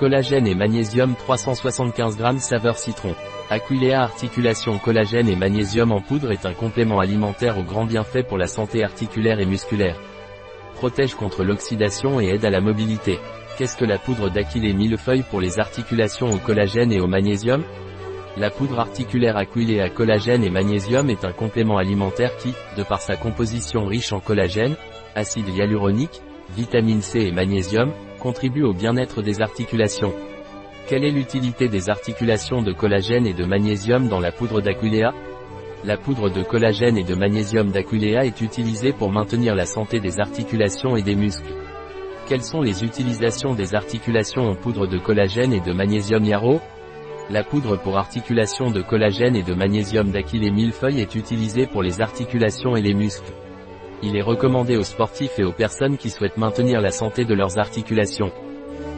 Collagène et magnésium 375 g saveur citron. Aquilea articulation collagène et magnésium en poudre est un complément alimentaire au grand bienfait pour la santé articulaire et musculaire. Protège contre l'oxydation et aide à la mobilité. Qu'est-ce que la poudre d'Aquilée millefeuille pour les articulations au collagène et au magnésium? La poudre articulaire Aquilea collagène et magnésium est un complément alimentaire qui, de par sa composition riche en collagène, acide hyaluronique, vitamine C et magnésium, contribue au bien-être des articulations. Quelle est l'utilité des articulations de collagène et de magnésium dans la poudre d'Aquilea La poudre de collagène et de magnésium d'Aquilea est utilisée pour maintenir la santé des articulations et des muscles. Quelles sont les utilisations des articulations en poudre de collagène et de magnésium Yarrow La poudre pour articulation de collagène et de magnésium d'Aquilée millefeuille est utilisée pour les articulations et les muscles. Il est recommandé aux sportifs et aux personnes qui souhaitent maintenir la santé de leurs articulations.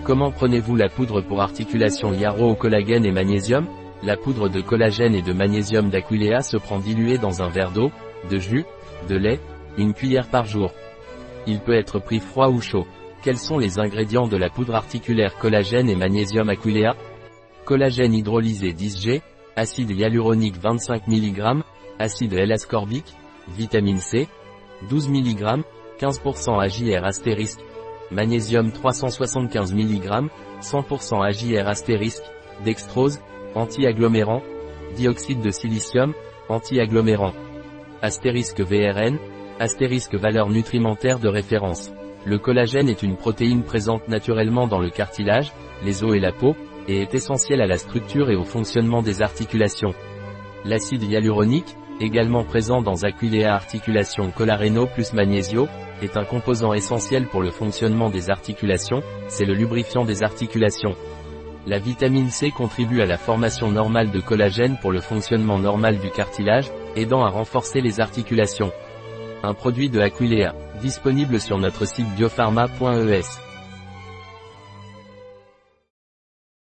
Comment prenez-vous la poudre pour articulation Yarrow au collagène et magnésium? La poudre de collagène et de magnésium d'Aquilea se prend diluée dans un verre d'eau, de jus, de lait, une cuillère par jour. Il peut être pris froid ou chaud. Quels sont les ingrédients de la poudre articulaire collagène et magnésium Aquilea Collagène hydrolysé 10G, acide hyaluronique 25 mg, acide L-ascorbique, vitamine C, 12 mg, 15% AJR astérisque, magnésium 375 mg, 100% AJR astérisque, dextrose, anti-agglomérant, dioxyde de silicium, anti-agglomérant. Astérisque VRN, astérisque valeur nutrimentaire de référence. Le collagène est une protéine présente naturellement dans le cartilage, les os et la peau, et est essentielle à la structure et au fonctionnement des articulations. L'acide hyaluronique, également présent dans Aquilea articulation Colareno plus magnesio, est un composant essentiel pour le fonctionnement des articulations, c'est le lubrifiant des articulations. La vitamine C contribue à la formation normale de collagène pour le fonctionnement normal du cartilage, aidant à renforcer les articulations. Un produit de Aquilea, disponible sur notre site biopharma.es.